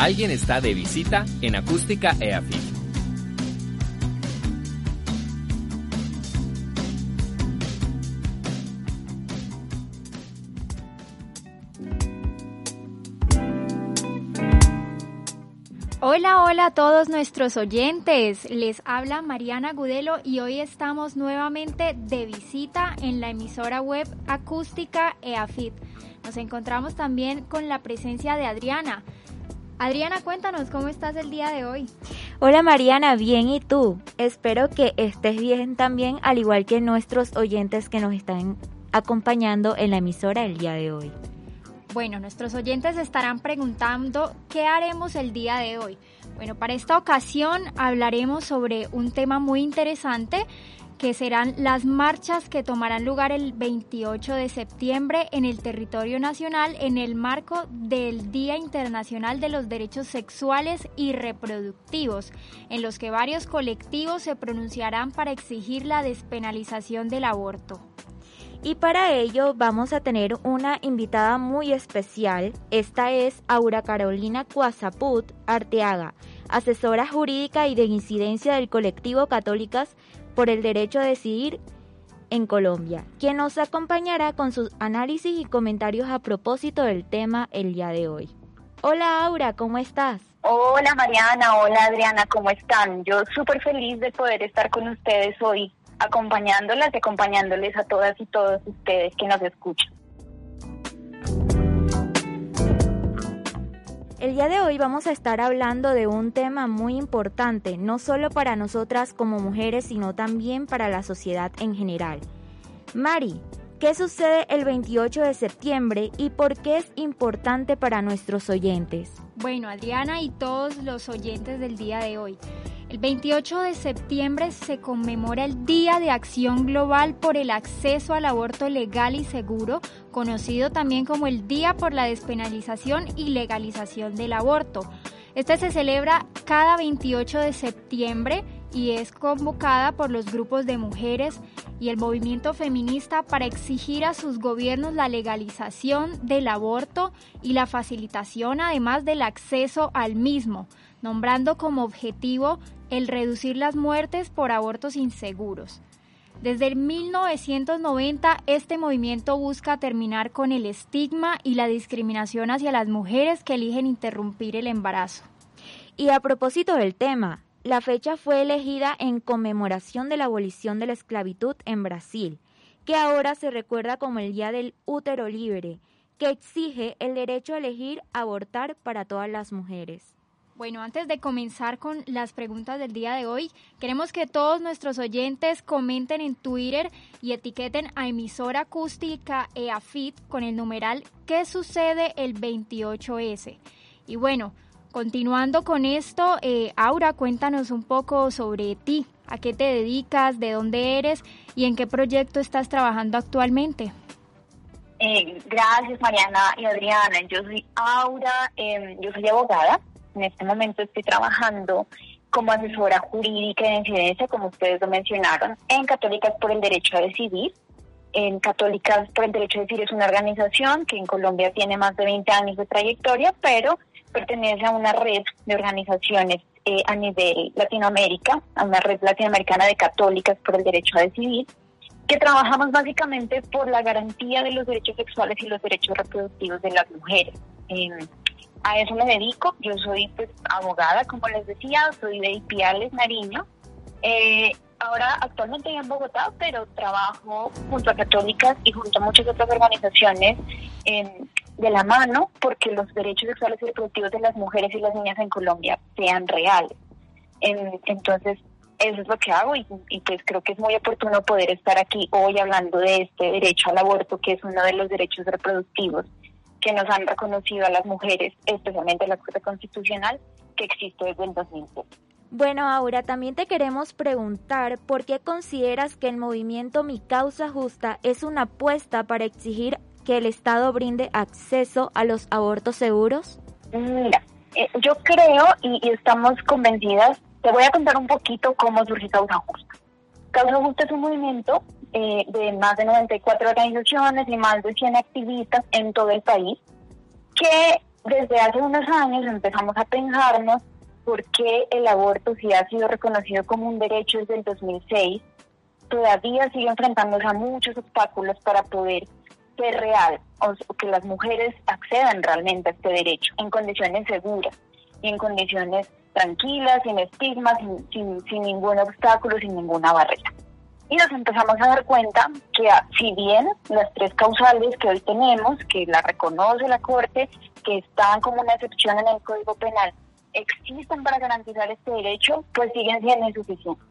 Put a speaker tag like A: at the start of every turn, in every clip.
A: Alguien está de visita en Acústica EAFIT.
B: Hola, hola a todos nuestros oyentes. Les habla Mariana Gudelo y hoy estamos nuevamente de visita en la emisora web acústica EAFIT. Nos encontramos también con la presencia de Adriana. Adriana, cuéntanos cómo estás el día de hoy.
C: Hola Mariana, bien y tú. Espero que estés bien también, al igual que nuestros oyentes que nos están acompañando en la emisora el día de hoy.
B: Bueno, nuestros oyentes estarán preguntando qué haremos el día de hoy. Bueno, para esta ocasión hablaremos sobre un tema muy interesante que serán las marchas que tomarán lugar el 28 de septiembre en el territorio nacional en el marco del Día Internacional de los Derechos Sexuales y Reproductivos, en los que varios colectivos se pronunciarán para exigir la despenalización del aborto.
C: Y para ello vamos a tener una invitada muy especial. Esta es Aura Carolina Cuazaput Arteaga, asesora jurídica y de incidencia del colectivo Católicas por el Derecho a Decidir en Colombia, quien nos acompañará con sus análisis y comentarios a propósito del tema el día de hoy. Hola Aura, ¿cómo estás?
D: Hola Mariana, hola Adriana, ¿cómo están? Yo súper feliz de poder estar con ustedes hoy acompañándolas y acompañándoles a todas y todos ustedes que nos escuchan.
C: El día de hoy vamos a estar hablando de un tema muy importante, no solo para nosotras como mujeres, sino también para la sociedad en general. Mari, ¿qué sucede el 28 de septiembre y por qué es importante para nuestros oyentes?
B: Bueno, Adriana y todos los oyentes del día de hoy. El 28 de septiembre se conmemora el Día de Acción Global por el Acceso al Aborto Legal y Seguro, conocido también como el Día por la Despenalización y Legalización del Aborto. Este se celebra cada 28 de septiembre y es convocada por los grupos de mujeres y el movimiento feminista para exigir a sus gobiernos la legalización del aborto y la facilitación además del acceso al mismo, nombrando como objetivo el reducir las muertes por abortos inseguros. Desde 1990 este movimiento busca terminar con el estigma y la discriminación hacia las mujeres que eligen interrumpir el embarazo.
C: Y a propósito del tema, la fecha fue elegida en conmemoración de la abolición de la esclavitud en Brasil, que ahora se recuerda como el Día del Útero Libre, que exige el derecho a elegir abortar para todas las mujeres.
B: Bueno, antes de comenzar con las preguntas del día de hoy, queremos que todos nuestros oyentes comenten en Twitter y etiqueten a emisora acústica EAFIT con el numeral ¿Qué sucede el 28S? Y bueno, continuando con esto, eh, Aura, cuéntanos un poco sobre ti, a qué te dedicas, de dónde eres y en qué proyecto estás trabajando actualmente.
D: Eh, gracias Mariana y Adriana, yo soy Aura, em, yo soy abogada en este momento estoy trabajando como asesora jurídica de incidencia, como ustedes lo mencionaron, en Católicas por el Derecho a Decidir. En Católicas por el Derecho a Decidir es una organización que en Colombia tiene más de 20 años de trayectoria, pero pertenece a una red de organizaciones eh, a nivel Latinoamérica, a una red latinoamericana de católicas por el derecho a decidir, que trabajamos básicamente por la garantía de los derechos sexuales y los derechos reproductivos de las mujeres a eso me dedico. Yo soy pues abogada, como les decía, soy de Ipiales, Nariño. Eh, ahora actualmente en Bogotá, pero trabajo junto a católicas y junto a muchas otras organizaciones de la mano porque los derechos sexuales y reproductivos de las mujeres y las niñas en Colombia sean reales. entonces, eso es lo que hago y, y, pues creo que es muy oportuno poder estar aquí hoy hablando de este derecho al aborto, que es uno de los derechos reproductivos que nos han reconocido a las mujeres, especialmente la Corte Constitucional, que existe desde el 2007.
C: Bueno, ahora también te queremos preguntar por qué consideras que el movimiento Mi Causa Justa es una apuesta para exigir que el Estado brinde acceso a los abortos seguros?
D: Mira, eh, yo creo y, y, estamos convencidas, te voy a contar un poquito cómo surge Causa Justa. Causa Justa es un movimiento eh, de más de 94 organizaciones y más de 100 activistas en todo el país que desde hace unos años empezamos a pensarnos por qué el aborto, si ha sido reconocido como un derecho desde el 2006, todavía sigue enfrentándose a muchos obstáculos para poder ser real o que las mujeres accedan realmente a este derecho en condiciones seguras y en condiciones tranquilas, sin estigmas, sin, sin, ningún obstáculo, sin ninguna barrera. Y nos empezamos a dar cuenta que ah, si bien las tres causales que hoy tenemos, que la reconoce la Corte, que están como una excepción en el Código Penal, existen para garantizar este derecho, pues siguen siendo insuficientes.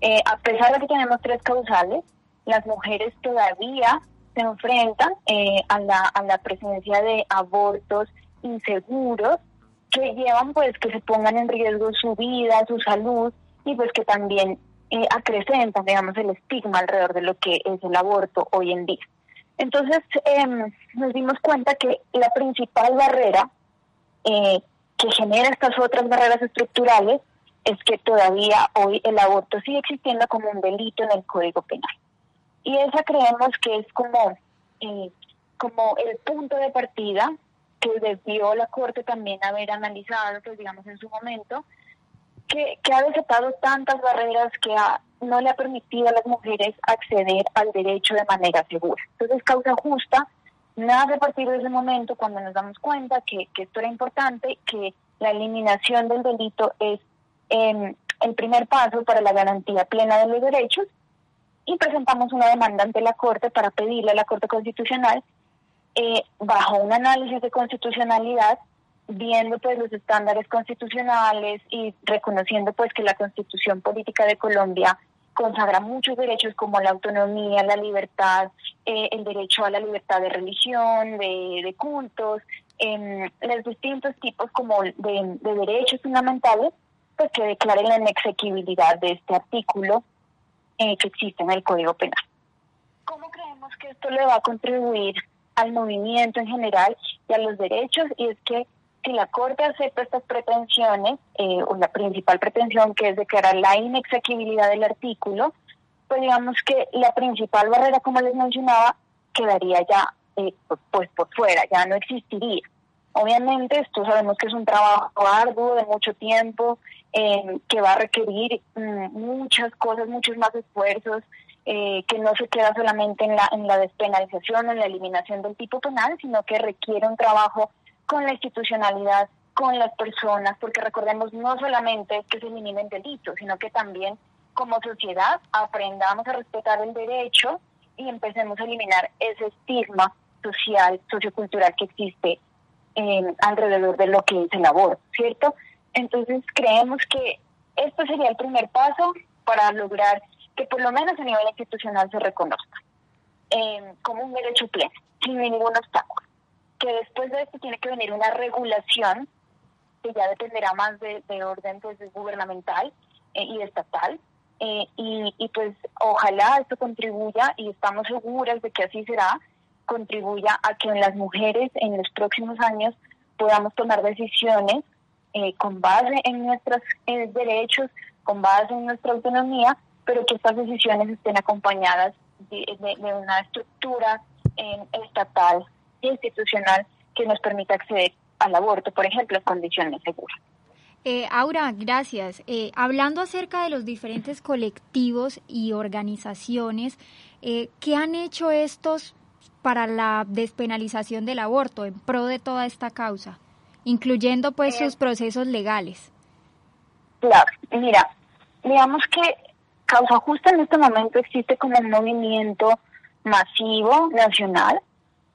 D: Eh, a pesar de que tenemos tres causales, las mujeres todavía se enfrentan eh, a, la, a la presencia de abortos inseguros que llevan pues que se pongan en riesgo su vida, su salud y pues que también eh, acrecentan, digamos, el estigma alrededor de lo que es el aborto hoy en día. Entonces em, nos dimos cuenta que la principal barrera eh, que genera estas otras barreras estructurales es que todavía hoy el aborto sigue existiendo como un delito en el Código Penal. Y esa creemos que es como, eh, como el punto de partida que debió la Corte también haber analizado, pues digamos en su momento, que, que ha desatado tantas barreras que no le ha permitido a las mujeres acceder al derecho de manera segura. Entonces, causa justa nace a partir de ese momento cuando nos damos cuenta que, que esto era importante, que la eliminación del delito es em, el primer paso para la garantía plena de los derechos y presentamos una demanda ante la Corte para pedirle a la Corte Constitucional eh, bajo un análisis de constitucionalidad, viendo pues los estándares constitucionales y reconociendo pues que la Constitución Política de Colombia consagra muchos derechos como la autonomía, la libertad, eh, el derecho a la libertad de religión, de, cultos, eh, los distintos tipos como de, de, derechos fundamentales, pues que declaren la inexequibilidad de este artículo eh, que existe en el Código Penal. ¿Cómo creemos que esto le va a contribuir al movimiento en general y a los derechos y es que si la Corte acepta estas pretensiones, eh, o la principal pretensión que es declarar la inexequibilidad del artículo, pues digamos que la principal barrera, como les mencionaba, quedaría ya eh, pues por fuera, ya no existiría. Obviamente esto sabemos que es un trabajo arduo de mucho tiempo, eh, que va a requerir mm, muchas cosas, muchos más esfuerzos, eh, que no se queda solamente en la, en la despenalización en la eliminación del tipo penal, sino que requiere un trabajo con la institucionalidad, con las personas, porque recordemos no solamente que se eliminen delitos, sino que también como sociedad aprendamos a respetar el derecho y empecemos a eliminar ese estigma social, sociocultural que existe eh, alrededor de lo que es el aborto, ¿cierto? Entonces creemos que esto sería el primer paso para lograr que por lo menos a nivel institucional se reconozca eh, como un derecho pleno, sin ningún obstáculo. Que después de esto tiene que venir una regulación que ya dependerá más de, orden pues, gubernamental eh, y estatal. Eh, y, y pues ojalá esto contribuya, y estamos seguras de que así será, contribuya a que las mujeres en los próximos años podamos tomar decisiones con base en nuestros derechos, con base en nuestra autonomía pero que estas decisiones estén acompañadas de, una estructura eh, estatal e institucional que nos permita acceder al aborto, por ejemplo, en condiciones seguras.
B: Eh, Aura, gracias. Eh, hablando acerca de los diferentes colectivos y organizaciones, eh, ¿qué han hecho estos para la despenalización del aborto en pro de toda esta causa, incluyendo pues sus procesos legales?
D: Claro, mira, digamos que Causa Justa en este momento existe como un movimiento masivo, nacional,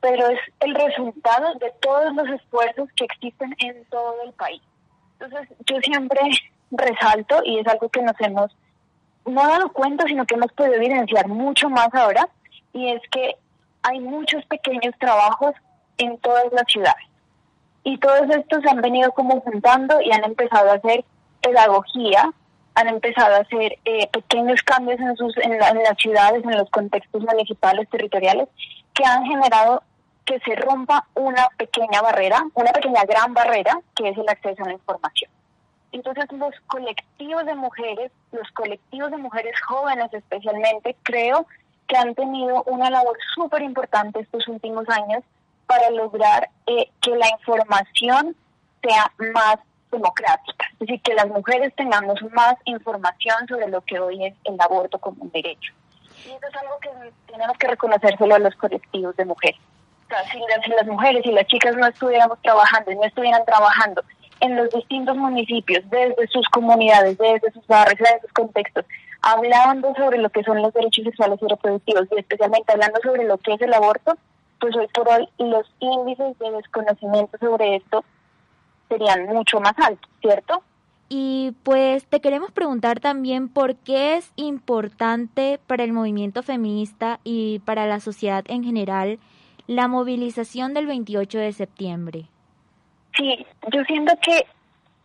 D: pero es el resultado de todos los esfuerzos que existen en todo el país. Entonces, yo siempre resalto, y es algo que nos hemos no dado cuenta, sino que hemos podido evidenciar mucho más ahora, y es que hay muchos pequeños trabajos en todas las ciudades. Y todos estos se han venido como juntando y han empezado a hacer pedagogía han empezado a hacer eh, pequeños cambios en, sus, en, las ciudades, en los contextos municipales, territoriales, que han generado que se rompa una pequeña barrera, una pequeña gran barrera, que es el acceso a la información. Entonces los colectivos de mujeres, los colectivos de mujeres jóvenes especialmente, creo que han tenido una labor súper importante estos últimos años para lograr eh, que la información sea más democrática, es decir, que las mujeres tengamos más información sobre lo que hoy es el aborto como un derecho. Y eso es algo que tenemos que reconocérselo a los colectivos de mujeres. O sea, si, las, si las mujeres y las chicas no estuviéramos trabajando y no estuvieran trabajando en los distintos municipios, desde sus comunidades, desde sus barrios, desde sus contextos, hablando sobre lo que son los derechos sexuales y reproductivos y especialmente hablando sobre lo que es el aborto, pues hoy por hoy los índices de desconocimiento sobre esto serían mucho más altos, ¿cierto?
C: Y pues te queremos preguntar también por qué es importante para el movimiento feminista y para la sociedad en general la movilización del 28 de septiembre.
D: Sí, yo siento que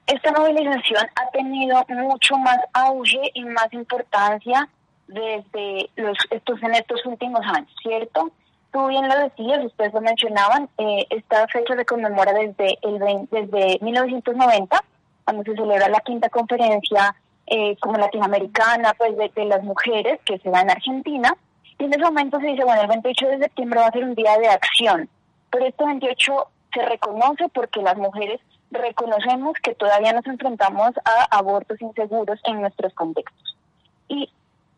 D: esta movilización ha tenido mucho más auge y más importancia desde los, estos en estos últimos años, ¿cierto? Tú bien lo decías, ustedes lo mencionaban, eh, esta fecha se conmemora desde, el desde 1990, cuando se celebra la quinta conferencia eh, como latinoamericana pues de, las mujeres que se da en Argentina. Y en ese momento se dice, bueno, el 28 de septiembre va a ser un día de acción, pero este 28 se reconoce porque las mujeres reconocemos que todavía nos enfrentamos a abortos inseguros en nuestros contextos. Y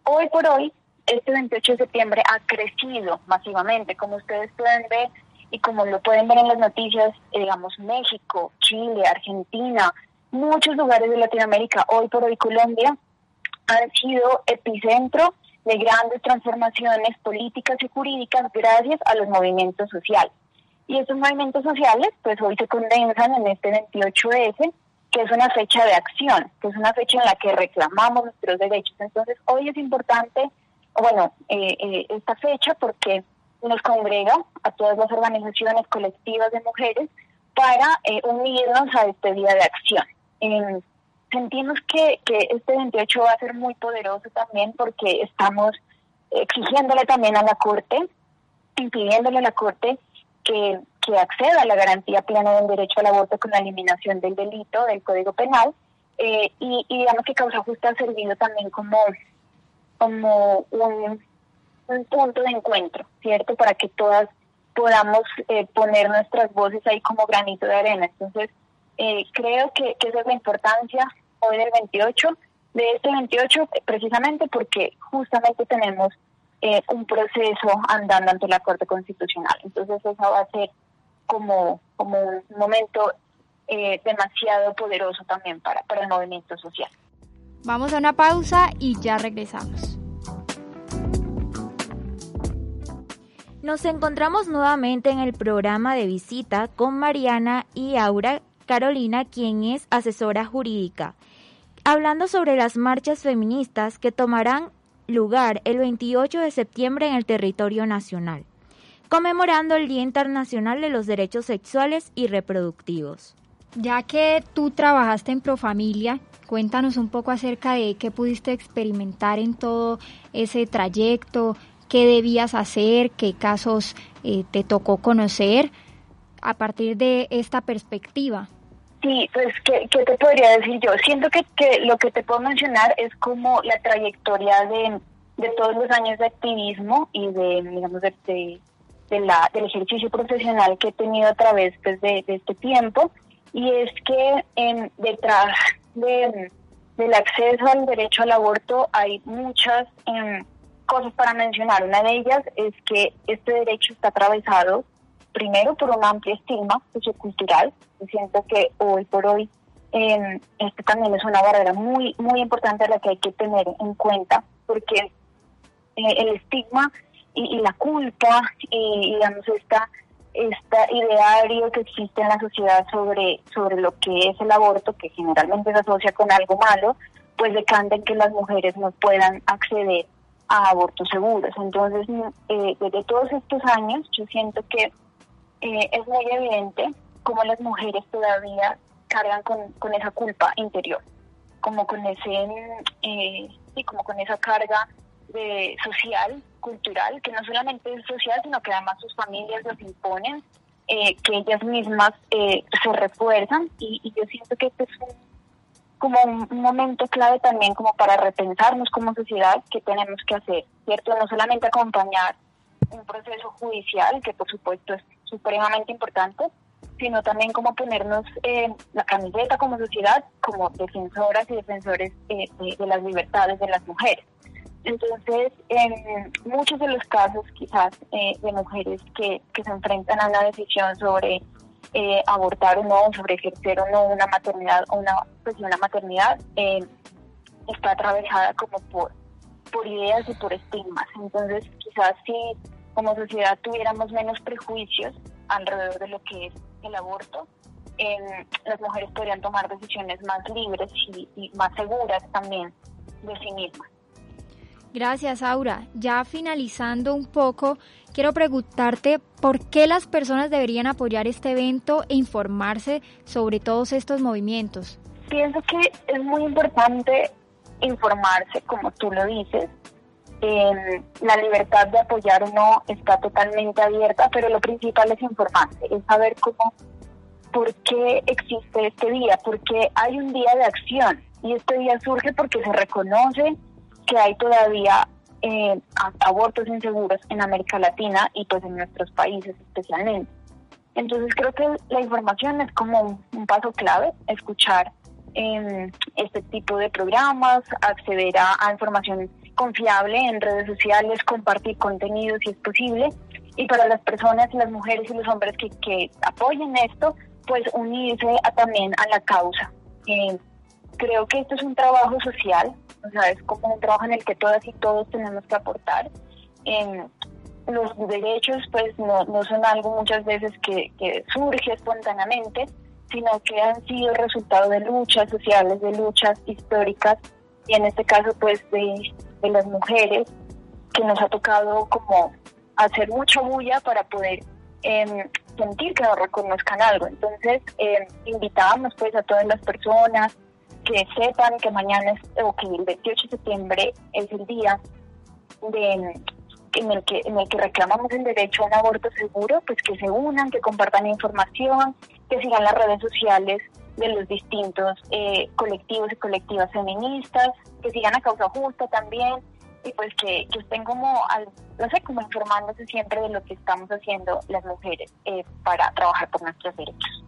D: hoy por hoy, este 28 de septiembre ha crecido masivamente, como ustedes pueden ver y como lo pueden ver en las noticias, digamos, México, Chile, Argentina, muchos lugares de Latinoamérica, hoy por hoy Colombia, han sido epicentro de grandes transformaciones políticas y jurídicas gracias a los movimientos sociales. Y estos movimientos sociales, pues hoy se condensan en este 28S, que es una fecha de acción, que es una fecha en la que reclamamos nuestros derechos. Entonces, hoy es importante, bueno, eh, eh, esta fecha porque nos congrega a todas las organizaciones colectivas de mujeres para eh, unirnos a este día de acción. sentimos que, que este 28 va a ser muy poderoso también porque estamos exigiéndole también a la Corte, impidiéndole a la Corte que, acceda a la garantía plena del derecho al aborto con la eliminación del delito del Código Penal eh, y, digamos que causa justa ha servido también como, como un, punto de encuentro, ¿cierto? Para que todas podamos eh, poner nuestras voces ahí como granito de arena. Entonces, eh, creo que, que esa es la importancia hoy del 28, de este 28, precisamente porque justamente tenemos eh, un proceso andando ante la Corte Constitucional. Entonces eso va a ser como, como un momento eh, demasiado poderoso también para, para el movimiento social.
B: Vamos a una pausa y ya regresamos.
C: Nos encontramos nuevamente en el programa de visita con Mariana y Aura Carolina, quien es asesora jurídica, hablando sobre las marchas feministas que tomarán lugar el 28 de septiembre en el territorio nacional, conmemorando el Día Internacional de los Derechos Sexuales y Reproductivos.
B: Ya que tú trabajaste en Profamilia, cuéntanos un poco acerca de qué pudiste experimentar en todo ese trayecto, qué debías hacer, qué casos eh, te tocó conocer a partir de esta perspectiva.
D: Sí, pues, ¿qué, te podría decir yo? Siento que, que, lo que te puedo mencionar es como la trayectoria de, de todos los años de activismo y de, digamos, de, de, la, del ejercicio profesional que he tenido a través pues, de, este tiempo. Y es que detrás de, del acceso al derecho al aborto hay muchas em, cosas para mencionar. Una de ellas es que este derecho está atravesado primero por una amplia estigma sociocultural. Yo siento que hoy por hoy eh, este también es una barrera muy muy importante a la que hay que tener en cuenta, porque eh, el estigma y, la culpa y digamos esta esta ideario que existe en la sociedad sobre sobre lo que es el aborto, que generalmente se asocia con algo malo, pues decanta en que las mujeres no puedan acceder a abortos seguros. Entonces, eh, desde todos estos años, yo siento que eh, es muy evidente cómo las mujeres todavía cargan con, con esa culpa interior, como con ese, eh, sí, como con esa carga de social, cultural, que no solamente es social, sino que además sus familias los imponen, eh, que ellas mismas eh, se refuerzan y, y, yo siento que este es un, como un momento clave también como para repensarnos como sociedad qué tenemos que hacer, ¿cierto? No solamente acompañar un proceso judicial, que por supuesto es supremamente importante, sino también como ponernos eh, la camiseta como sociedad, como defensoras y defensores eh, de, las libertades de las mujeres. Entonces, en muchos de los casos quizás eh, de mujeres que, que, se enfrentan a una decisión sobre abortar o no, sobre ejercer o no una maternidad o una, pues, una maternidad, está atravesada como por, por ideas y por estigmas. Entonces, quizás si como sociedad tuviéramos menos prejuicios alrededor de lo que es el aborto, las mujeres podrían tomar decisiones más libres y, más seguras también de sí mismas.
B: Gracias, Aura. Ya finalizando un poco, quiero preguntarte por qué las personas deberían apoyar este evento e informarse sobre todos estos movimientos.
D: Pienso que es muy importante informarse, como tú lo dices, la libertad de apoyar o no está totalmente abierta, pero lo principal es informarse, es saber cómo, por qué existe este día, porque hay un día de acción y este día surge porque se reconoce que hay todavía eh, abortos inseguros en América Latina y pues en nuestros países especialmente. Entonces creo que la información es como un, paso clave, escuchar eh, este tipo de programas, acceder a información confiable en redes sociales, compartir contenido si es posible. Y para las personas, las mujeres y los hombres que, que apoyen esto, pues unirse a, también a la causa. Eh, creo que esto es un trabajo social, o sea, es como un trabajo en el que todas y todos tenemos que aportar. los derechos pues no, no son algo muchas veces que, que surge espontáneamente, sino que han sido resultado de luchas sociales, de luchas históricas y en este caso pues de, de las mujeres que nos ha tocado como hacer mucha bulla para poder em, sentir que nos reconozcan algo. Entonces eh, invitamos pues a todas las personas que sepan que mañana es, o que el 28 de septiembre es el día de, en el que en el que reclamamos el derecho a un aborto seguro, pues que se unan, que compartan información, que sigan las redes sociales de los distintos eh, colectivos y colectivas feministas, que sigan a causa justa también y pues que, estén como, al, no sé, como informándose siempre de lo que estamos haciendo las mujeres eh, para trabajar por nuestros derechos.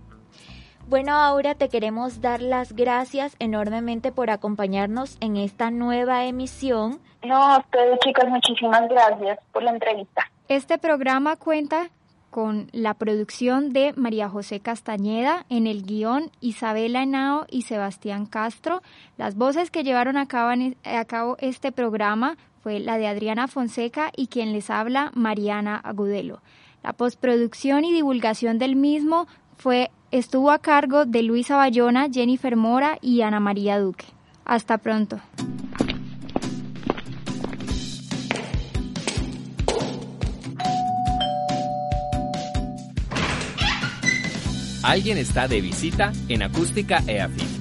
C: Bueno, Aura, te queremos dar las gracias enormemente por acompañarnos en esta nueva emisión.
D: No, a ustedes chicas, muchísimas gracias por la entrevista.
B: Este programa cuenta con la producción de María José Castañeda, en el guion Isabela Henao y Sebastián Castro. Las voces que llevaron a cabo, a cabo este programa fue la de Adriana Fonseca y quien les habla Mariana Agudelo. La postproducción y divulgación del mismo fue, estuvo a cargo de Luisa Bayona, Jennifer Mora y Ana María Duque. Hasta pronto.
A: Alguien está de visita en Acústica EAFIT.